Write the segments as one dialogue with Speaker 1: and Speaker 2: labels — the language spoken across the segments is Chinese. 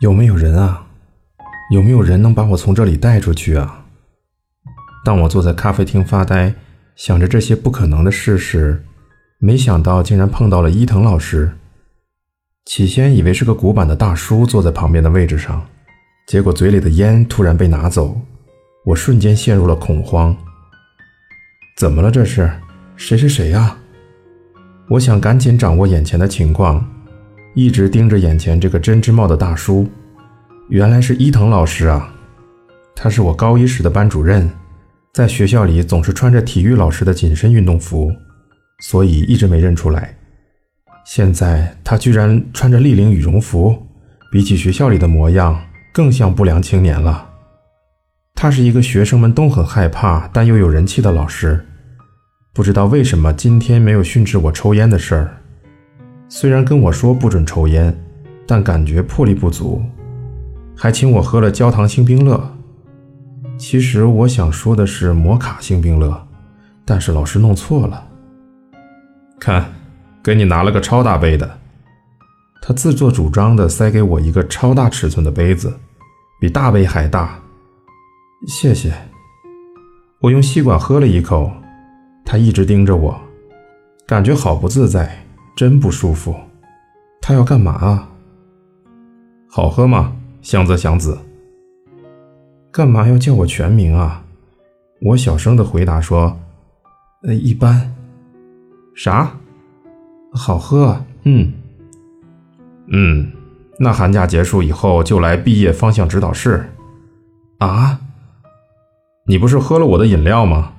Speaker 1: 有没有人啊？有没有人能把我从这里带出去啊？当我坐在咖啡厅发呆，想着这些不可能的事时，没想到竟然碰到了伊藤老师。起先以为是个古板的大叔坐在旁边的位置上，结果嘴里的烟突然被拿走，我瞬间陷入了恐慌。怎么了？这是谁是谁啊？我想赶紧掌握眼前的情况，一直盯着眼前这个针织帽的大叔。原来是伊藤老师啊，他是我高一时的班主任，在学校里总是穿着体育老师的紧身运动服，所以一直没认出来。现在他居然穿着立领羽绒服，比起学校里的模样，更像不良青年了。他是一个学生们都很害怕但又有人气的老师，不知道为什么今天没有训斥我抽烟的事儿。虽然跟我说不准抽烟，但感觉魄力不足，还请我喝了焦糖星冰乐。其实我想说的是摩卡星冰乐，但是老师弄错了。看。给你拿了个超大杯的，他自作主张的塞给我一个超大尺寸的杯子，比大杯还大。谢谢。我用吸管喝了一口，他一直盯着我，感觉好不自在，真不舒服。他要干嘛啊？好喝吗，香泽祥子？干嘛要叫我全名啊？我小声的回答说：“呃，一般。”啥？好喝，嗯，嗯，那寒假结束以后就来毕业方向指导室。啊，你不是喝了我的饮料吗？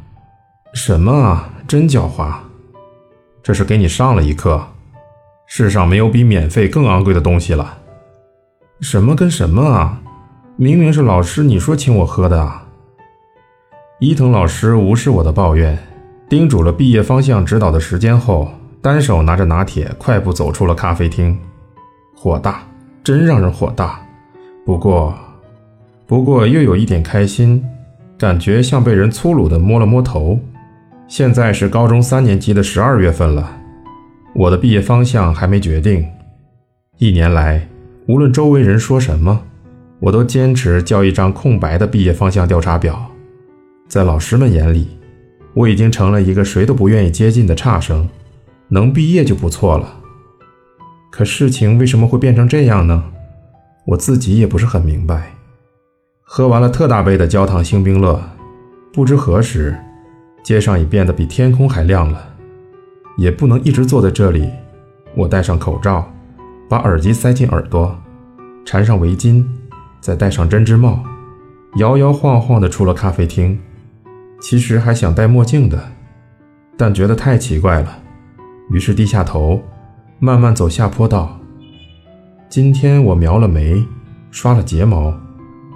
Speaker 1: 什么啊，真狡猾！这是给你上了一课，世上没有比免费更昂贵的东西了。什么跟什么啊？明明是老师你说请我喝的啊！伊藤老师无视我的抱怨，叮嘱了毕业方向指导的时间后。单手拿着拿铁，快步走出了咖啡厅，火大，真让人火大。不过，不过又有一点开心，感觉像被人粗鲁地摸了摸头。现在是高中三年级的十二月份了，我的毕业方向还没决定。一年来，无论周围人说什么，我都坚持交一张空白的毕业方向调查表。在老师们眼里，我已经成了一个谁都不愿意接近的差生。能毕业就不错了，可事情为什么会变成这样呢？我自己也不是很明白。喝完了特大杯的焦糖星冰乐，不知何时，街上已变得比天空还亮了。也不能一直坐在这里，我戴上口罩，把耳机塞进耳朵，缠上围巾，再戴上针织帽，摇摇晃晃地出了咖啡厅。其实还想戴墨镜的，但觉得太奇怪了。于是低下头，慢慢走下坡道。今天我描了眉，刷了睫毛，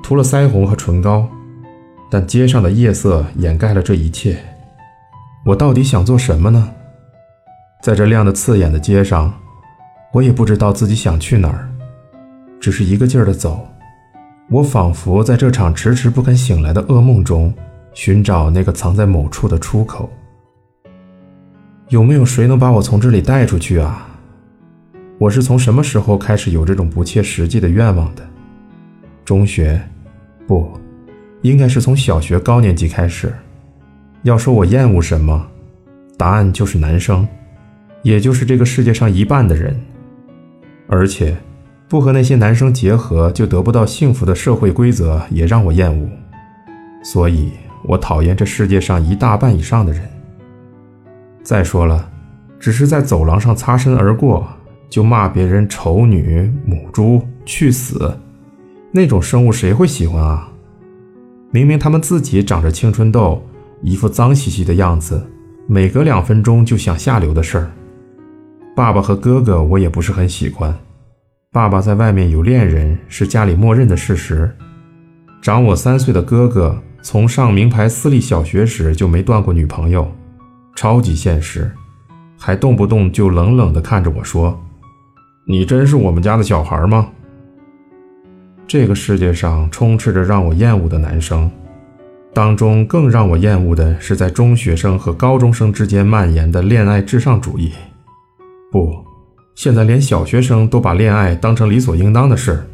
Speaker 1: 涂了腮红和唇膏，但街上的夜色掩盖了这一切。我到底想做什么呢？在这亮得刺眼的街上，我也不知道自己想去哪儿，只是一个劲儿地走。我仿佛在这场迟迟不肯醒来的噩梦中，寻找那个藏在某处的出口。有没有谁能把我从这里带出去啊？我是从什么时候开始有这种不切实际的愿望的？中学，不，应该是从小学高年级开始。要说我厌恶什么，答案就是男生，也就是这个世界上一半的人。而且，不和那些男生结合就得不到幸福的社会规则也让我厌恶。所以我讨厌这世界上一大半以上的人。再说了，只是在走廊上擦身而过，就骂别人丑女、母猪、去死，那种生物谁会喜欢啊？明明他们自己长着青春痘，一副脏兮兮的样子，每隔两分钟就想下流的事儿。爸爸和哥哥我也不是很喜欢，爸爸在外面有恋人是家里默认的事实。长我三岁的哥哥从上名牌私立小学时就没断过女朋友。超级现实，还动不动就冷冷地看着我说：“你真是我们家的小孩吗？”这个世界上充斥着让我厌恶的男生，当中更让我厌恶的是在中学生和高中生之间蔓延的恋爱至上主义。不，现在连小学生都把恋爱当成理所应当的事。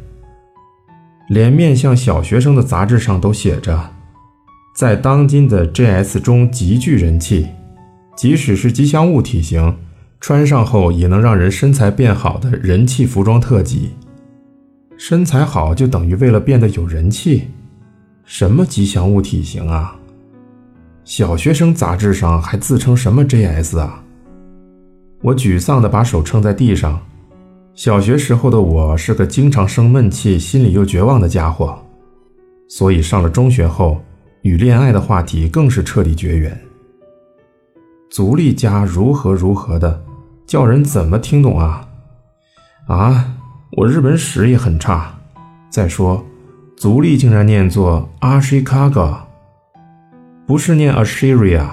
Speaker 1: 连面向小学生的杂志上都写着，在当今的 JS 中极具人气，即使是吉祥物体型，穿上后也能让人身材变好的人气服装特辑。身材好就等于为了变得有人气？什么吉祥物体型啊？小学生杂志上还自称什么 JS 啊？我沮丧地把手撑在地上。小学时候的我是个经常生闷气、心里又绝望的家伙，所以上了中学后，与恋爱的话题更是彻底绝缘。足利家如何如何的，叫人怎么听懂啊？啊，我日本史也很差。再说，足利竟然念作 Ashikaga，不是念 Assyria。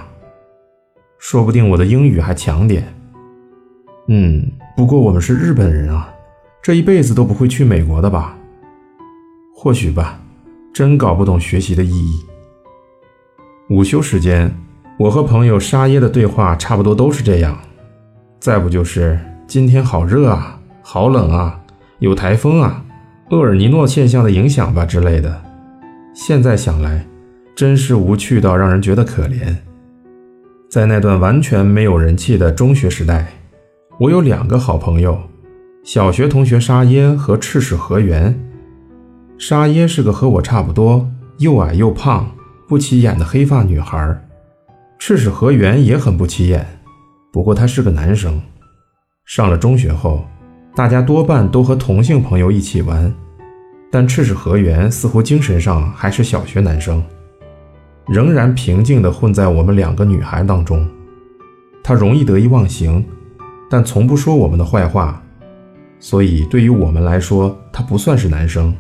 Speaker 1: 说不定我的英语还强点。嗯。不过我们是日本人啊，这一辈子都不会去美国的吧？或许吧，真搞不懂学习的意义。午休时间，我和朋友沙耶的对话差不多都是这样。再不就是今天好热啊，好冷啊，有台风啊，厄尔尼诺现象的影响吧之类的。现在想来，真是无趣到让人觉得可怜。在那段完全没有人气的中学时代。我有两个好朋友，小学同学沙耶和赤石和原。沙耶是个和我差不多又矮又胖、不起眼的黑发女孩，赤石和原也很不起眼，不过他是个男生。上了中学后，大家多半都和同性朋友一起玩，但赤石和原似乎精神上还是小学男生，仍然平静地混在我们两个女孩当中。他容易得意忘形。但从不说我们的坏话，所以对于我们来说，他不算是男生。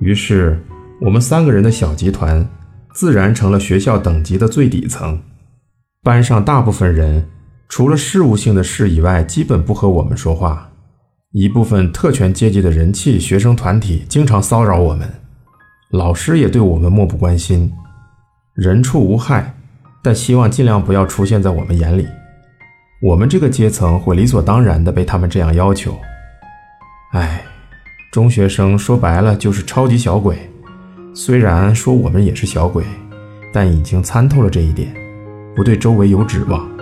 Speaker 1: 于是，我们三个人的小集团自然成了学校等级的最底层。班上大部分人，除了事务性的事以外，基本不和我们说话。一部分特权阶级的人气学生团体经常骚扰我们，老师也对我们漠不关心。人畜无害，但希望尽量不要出现在我们眼里。我们这个阶层会理所当然的被他们这样要求。哎，中学生说白了就是超级小鬼。虽然说我们也是小鬼，但已经参透了这一点，不对周围有指望。